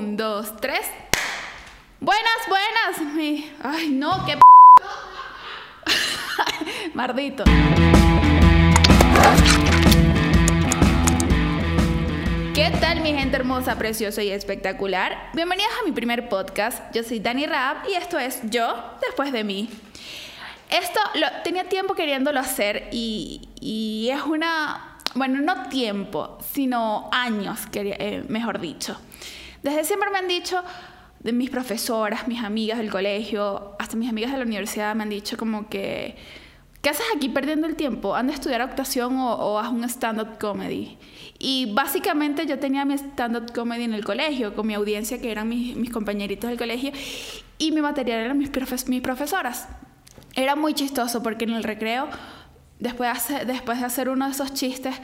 Un, dos, tres. Buenas, buenas. Mi- Ay, no, qué p... Mardito. ¿Qué tal mi gente hermosa, preciosa y espectacular? Bienvenidos a mi primer podcast. Yo soy Dani Raab y esto es Yo después de mí. Esto lo, tenía tiempo queriéndolo hacer y, es una, bueno, no tiempo, sino años, eh, mejor dicho. Desde siempre me han dicho, de mis profesoras, mis amigas del colegio, hasta mis amigas de la universidad me han dicho como que, ¿qué haces aquí perdiendo el tiempo? Anda a estudiar actuación o, o haz un stand-up comedy. Y básicamente yo tenía mi stand-up comedy en el colegio, con mi audiencia que eran mis, compañeritos del colegio, y mi material eran mis, profes- mis profesoras. Era muy chistoso porque en el recreo, después de hacer uno de esos chistes,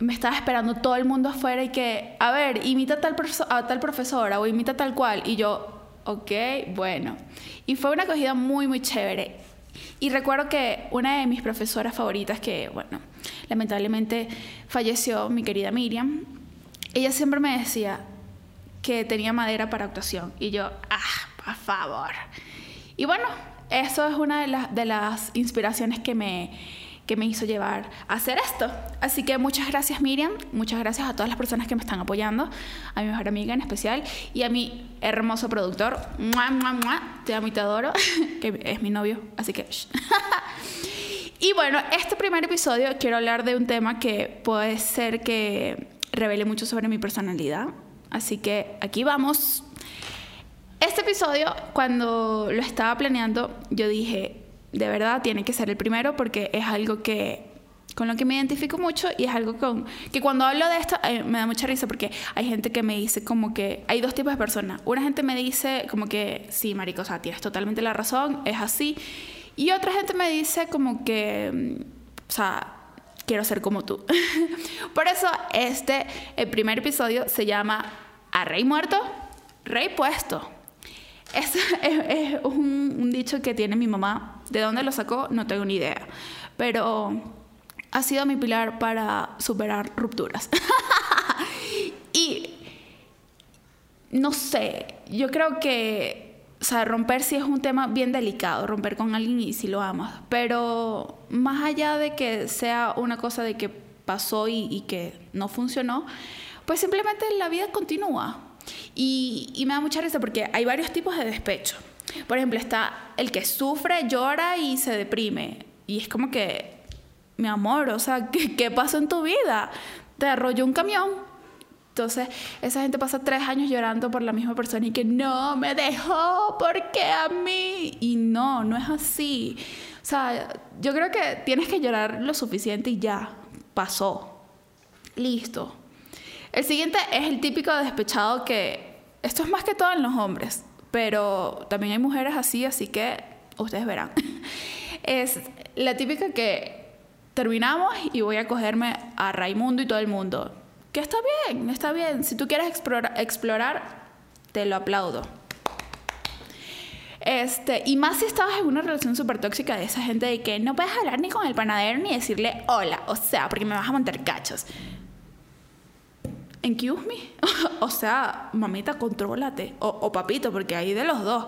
me estaba esperando todo el mundo afuera y que, a ver, imita a tal, a tal profesora o imita tal cual. Y yo, ok, bueno. Y fue una acogida muy, muy chévere. Y recuerdo que una de mis profesoras favoritas, que, bueno, lamentablemente falleció, mi querida Miriam, ella siempre me decía que tenía madera para actuación. Y yo, ah, por favor. Y bueno, eso es una de, las de las inspiraciones que me, que me hizo llevar a hacer esto. Así que muchas gracias Miriam, muchas gracias a todas las personas que me están apoyando, a mi mejor amiga en especial y a mi hermoso productor, ¡Mua, mua, mua! te amo y te adoro, que es mi novio, así que... y bueno, este primer episodio quiero hablar de un tema que puede ser que revele mucho sobre mi personalidad, así que aquí vamos. Este episodio, cuando lo estaba planeando, yo dije, de verdad tiene que ser el primero porque es algo que con lo que me identifico mucho y es algo con que cuando hablo de esto eh, me da mucha risa porque hay gente que me dice como que hay dos tipos de personas. Una gente me dice como que sí, marico, o sea, tienes totalmente la razón, es así. Y otra gente me dice como que mm, o sea, quiero ser como tú. Por eso este el primer episodio se llama A Rey muerto, Rey puesto. Es, es- es un, un dicho que tiene mi mamá. ¿De dónde lo sacó? No tengo ni idea. Pero ha sido mi pilar para superar rupturas. y no sé, yo creo que, o romper sí es un tema bien delicado, romper con alguien y si lo amas. Pero más allá de que sea una cosa de que pasó y, y que no funcionó, pues simplemente la vida continúa. Y, y me da mucha risa porque hay varios tipos de despecho. Por ejemplo, está el que sufre, llora y se deprime. Y es como que, mi amor, o sea, ¿qué, pasó en tu vida? Te arrolló un camión. Entonces, esa gente pasa tres años llorando por la misma persona y que no, me dejó, ¿por qué a mí? Y no, no es así. O sea, yo creo que tienes que llorar lo suficiente y ya, pasó. Listo. El siguiente es el típico despechado que, esto es más que todo en los hombres, pero también hay mujeres así, así que ustedes verán. Es la típica que terminamos y voy a cogerme a Raimundo y todo el mundo. Que está bien, está bien. Si tú quieres explora- explorar, te lo aplaudo. Este, y más si estabas en una relación súper tóxica de esa gente de que no puedes hablar ni con el panadero ni decirle hola, o sea, porque me vas a montar cachos. Excuse me. o sea, mamita, contrólate. O, papito, porque hay de los dos.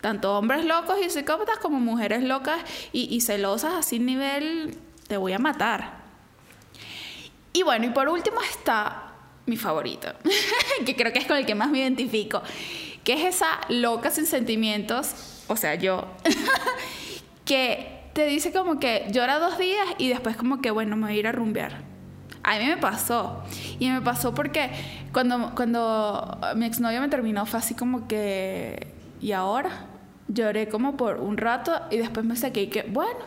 Tanto hombres locos y psicópatas como mujeres locas y, y celosas así nivel, te voy a matar. Y bueno, y por último está mi favorito, que creo que es con el que más me identifico, que es esa loca sin sentimientos, o sea, yo, que te dice como que llora dos días y después como que, bueno, me voy a ir a rumbear. A mí me pasó. Y me pasó porque cuando, cuando mi exnovio me terminó fue así como que, ¿y ahora? Lloré como por un rato y después me saqué y que, bueno,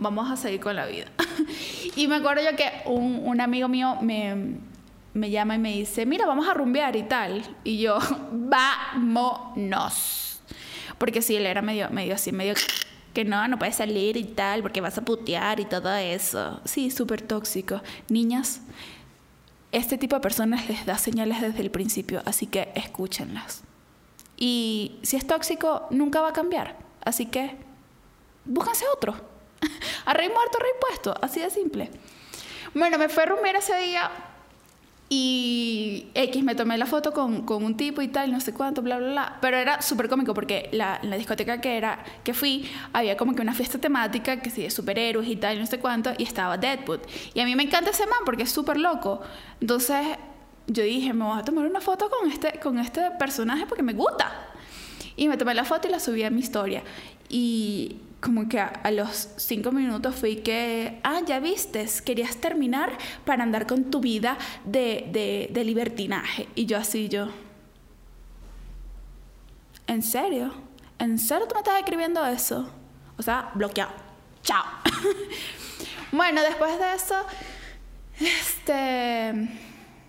vamos a seguir con la vida. y me acuerdo yo que un, un amigo mío me, me llama y me dice, mira, vamos a rumbear y tal. Y yo, vámonos. Porque sí, él era medio, medio así, medio que no, no puedes salir y tal, porque vas a putear y todo eso. Sí, súper tóxico. Niñas, este tipo de personas les da señales desde el principio, así que escúchenlas. Y si es tóxico, nunca va a cambiar. Así que búsquense otro. A rey muerto, rey puesto. Así de simple. Bueno, me fue a rumbear ese día Y X me tomé la foto con, con, un tipo y tal, no sé cuánto, bla, bla, bla. Pero era súper cómico porque la, la, discoteca que, era, que fui había como que una fiesta temática que sí, de superhéroes y tal, no sé cuánto, y estaba Deadwood. Y a mí me encanta ese man porque es súper loco. Entonces yo dije, me voy a tomar una foto con este, con este personaje porque me gusta. Y me tomé la foto y la subí a mi historia. Y como que a, los cinco minutos fui que, ah, ya vistes, querías terminar para andar con tu vida de, de, libertinaje. Y yo así, yo, ¿en serio? ¿En serio tú me estás escribiendo eso? O sea, bloqueado. Chao. bueno, después de eso, este,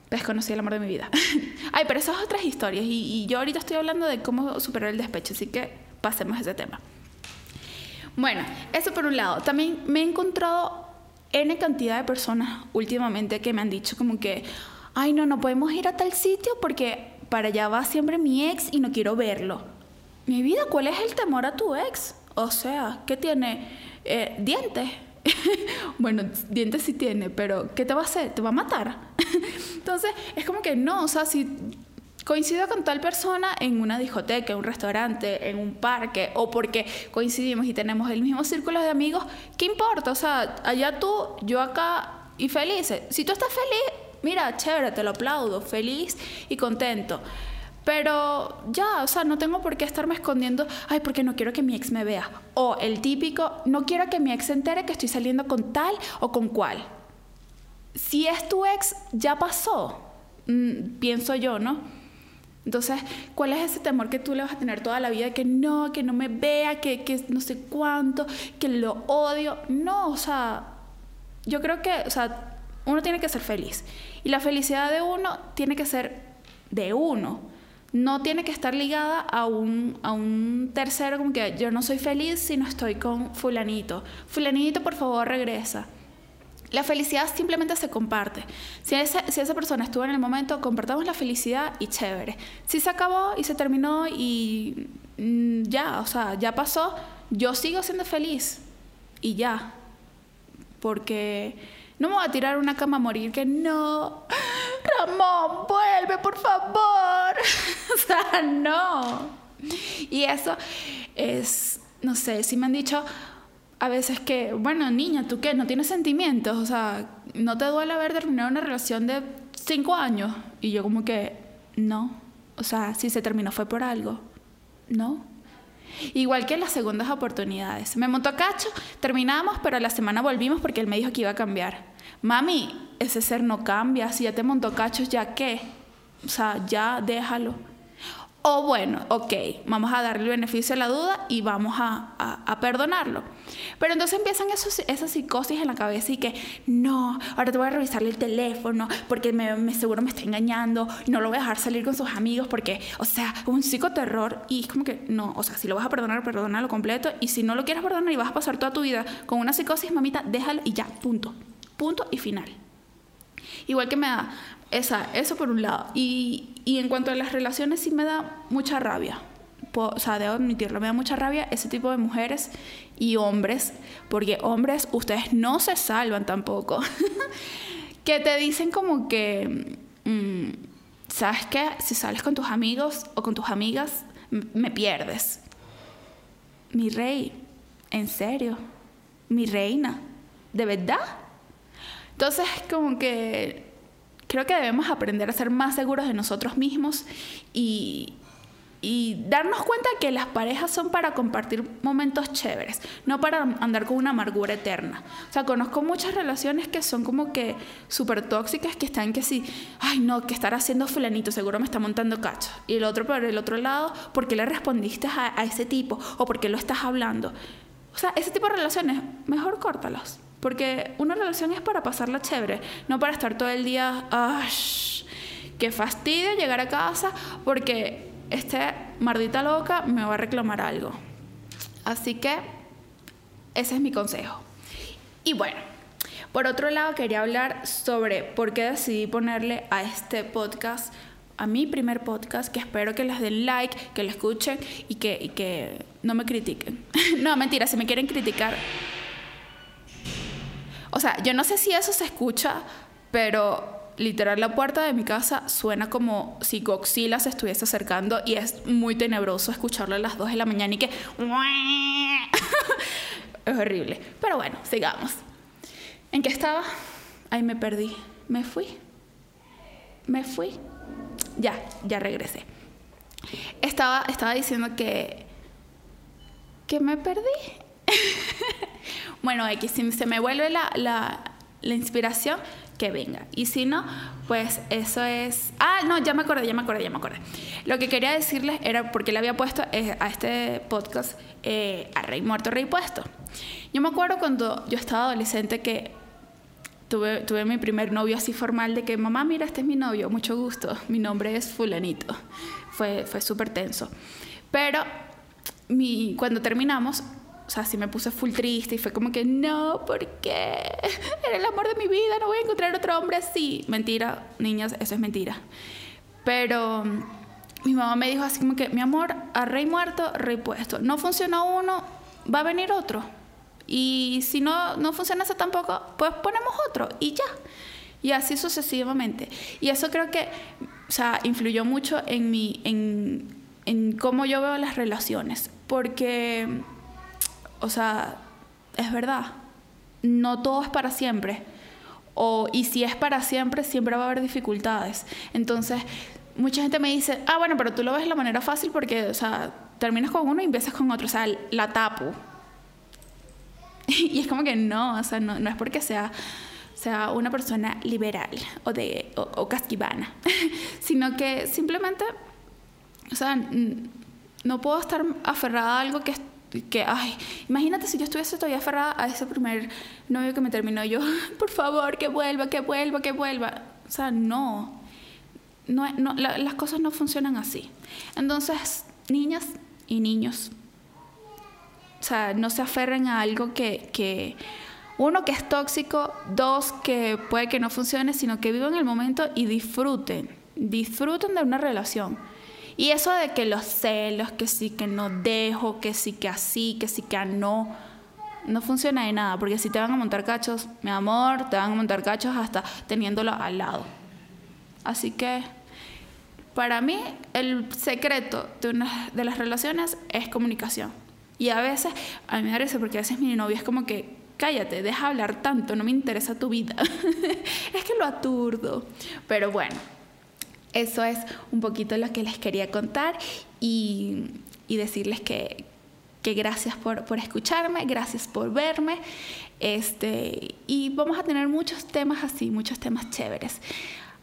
desconocí el amor de mi vida. Ay, pero esas otras historias. Y, y yo ahorita estoy hablando de cómo superar el despecho, así que pasemos a ese tema. Bueno, eso por un lado. También me he encontrado N cantidad de personas últimamente que me han dicho como que, ay, no, no podemos ir a tal sitio porque para allá va siempre mi ex y no quiero verlo. Mi vida, ¿cuál es el temor a tu ex? O sea, ¿qué tiene? Eh, dientes. bueno, dientes sí tiene, pero ¿qué te va a hacer? ¿Te va a matar? Entonces, es como que no, o sea, si coincido con tal persona en una discoteca, en un restaurante, en un parque, o porque coincidimos y tenemos el mismo círculo de amigos, ¿qué importa? O sea, allá tú, yo acá y felices. Si tú estás feliz, mira, chévere, te lo aplaudo, feliz y contento. Pero ya, o sea, no tengo por qué estarme escondiendo, ay, porque no quiero que mi ex me vea. O el típico, no quiero que mi ex se entere que estoy saliendo con tal o con cual. Si es tu ex, ya pasó, mm, pienso yo, ¿no? Entonces, ¿cuál es ese temor que tú le vas a tener toda la vida? Que no, que no me vea, que, que no sé cuánto, que lo odio. No, o sea, yo creo que, o sea, uno tiene que ser feliz. Y la felicidad de uno tiene que ser de uno. No tiene que estar ligada a un, a un tercero como que yo no soy feliz si no estoy con fulanito. Fulanito, por favor, regresa. La felicidad simplemente se comparte. Si esa, si esa persona estuvo en el momento, compartamos la felicidad y chévere. Si se acabó y se terminó y mm, ya, o sea, ya pasó, yo sigo siendo feliz y ya. Porque no me voy a tirar una cama a morir que no. Ramón, vuelve, por favor. o sea, no. Y eso es, no sé, si me han dicho, a veces que, bueno, niña, ¿tú qué? ¿No tienes sentimientos? O sea, ¿no te duele haber terminado una relación de cinco años? Y yo como que, no. O sea, si se terminó fue por algo. No. Igual que las segundas oportunidades. Me montó cacho, terminamos, pero a la semana volvimos porque él me dijo que iba a cambiar. Mami, ese ser no cambia. Si ya te montó cachos, ¿ya qué? O sea, ya déjalo. O bueno, ok, vamos a darle el beneficio a la duda y vamos a, perdonarlo. Pero entonces empiezan esas psicosis en la cabeza y que, no, ahora te voy a revisarle el teléfono porque me, seguro me está engañando, no lo voy a dejar salir con sus amigos porque, o sea, un psicoterror y es como que, no, o sea, si lo vas a perdonar, perdónalo completo y si no lo quieres perdonar y vas a pasar toda tu vida con una psicosis, mamita, déjalo y ya, punto, punto y final. Igual que me da, esa, eso por un lado. Y, y en cuanto a las relaciones, sí me da mucha rabia. O sea, debo admitirlo, me da mucha rabia ese tipo de mujeres y hombres, porque hombres, ustedes no se salvan tampoco. que te dicen como que, mm, ¿sabes qué? Si sales con tus amigos o con tus amigas, me pierdes. Mi rey, en serio, mi reina, ¿de verdad? Entonces, como que creo que debemos aprender a ser más seguros de nosotros mismos y, darnos cuenta que las parejas son para compartir momentos chéveres, no para andar con una amargura eterna. O sea, conozco muchas relaciones que son como que súper tóxicas, que están que sí, ay no, que estar haciendo fulanito, seguro me está montando cacho. Y el otro por el otro lado, ¿por qué le respondiste a, ese tipo? ¿O por qué lo estás hablando? O sea, ese tipo de relaciones, mejor córtalas. Porque una relación es para pasarla chévere, no para estar todo el día, ¡ay! ¡Qué fastidio llegar a casa! Porque este mardita loca me va a reclamar algo. Así que ese es mi consejo. Y bueno, por otro lado quería hablar sobre por qué decidí ponerle a este podcast, a mi primer podcast, que espero que les den like, que lo escuchen y que no me critiquen. no, mentira, si me quieren criticar, o sea, yo no sé si eso se escucha, pero literal la puerta de mi casa suena como si Godzilla se estuviese acercando y es muy tenebroso escucharlo a las 2 de la mañana y que... es horrible. Pero bueno, sigamos. ¿En qué estaba? Ahí me perdí. Me fui. Me fui. Ya, ya regresé. Estaba, estaba diciendo que... Que me perdí. bueno, X, si se me vuelve la, la, la inspiración, que venga. Y si no, pues eso es... Ah, no, ya me acordé, ya me acordé, ya me acordé. Lo que quería decirles era porque le había puesto eh, a este podcast eh, a Rey Muerto, Rey Puesto. Yo me acuerdo cuando yo estaba adolescente que tuve, tuve mi primer novio así formal de que, mamá, mira, este es mi novio, mucho gusto, mi nombre es fulanito. Fue, fue súper tenso. Pero mi, cuando terminamos, o sea, sí me puse full triste y fue como que, no, ¿por qué? Era el amor de mi vida, no voy a encontrar otro hombre así. Mentira, niñas, eso es mentira. Pero mi mamá me dijo así como que, mi amor, a rey muerto, rey puesto. No funcionó uno, va a venir otro. Y si no, no funciona ese tampoco, pues ponemos otro y ya. Y así sucesivamente. Y eso creo que, o sea, influyó mucho en mi, en, en cómo yo veo las relaciones. Porque o sea, es verdad, no todo es para siempre. O, y si es para siempre, siempre va a haber dificultades. Entonces, mucha gente me dice, ah, bueno, pero tú lo ves de la manera fácil porque, o sea, terminas con uno y empiezas con otro, o sea, la tapo. y es como que no, o sea, no, es porque sea, sea una persona liberal o, de, o, o casquivana, sino que simplemente, o sea, no puedo estar aferrada a algo que que, ay, imagínate si yo estuviese todavía aferrada a ese primer novio que me terminó yo, por favor, que vuelva, que vuelva, que vuelva. O sea, no, no, no las cosas no funcionan así. Entonces, niñas y niños, o sea, no se aferren a algo que, que, uno, que es tóxico, dos, que puede que no funcione, sino que vivan el momento y disfruten, disfruten de una relación y eso de que los celos, que sí, que no dejo, que sí, que así, que sí, que no, no funciona de nada, porque si te van a montar cachos, mi amor, te van a montar cachos hasta teniéndolo al lado. Así que para mí el secreto de una de las relaciones es comunicación. Y a veces, a mí me parece, porque a veces mi novia es como que, cállate, deja hablar tanto, no me interesa tu vida. es que lo aturdo. Pero bueno, eso es un poquito lo que les quería contar y, decirles que, gracias por, escucharme, gracias por verme. Este, y vamos a tener muchos temas así, muchos temas chéveres.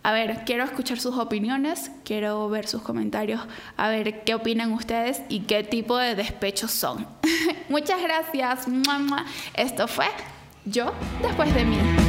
A ver, quiero escuchar sus opiniones, quiero ver sus comentarios, a ver qué opinan ustedes y qué tipo de despechos son. Muchas gracias. Esto fue yo después de mí.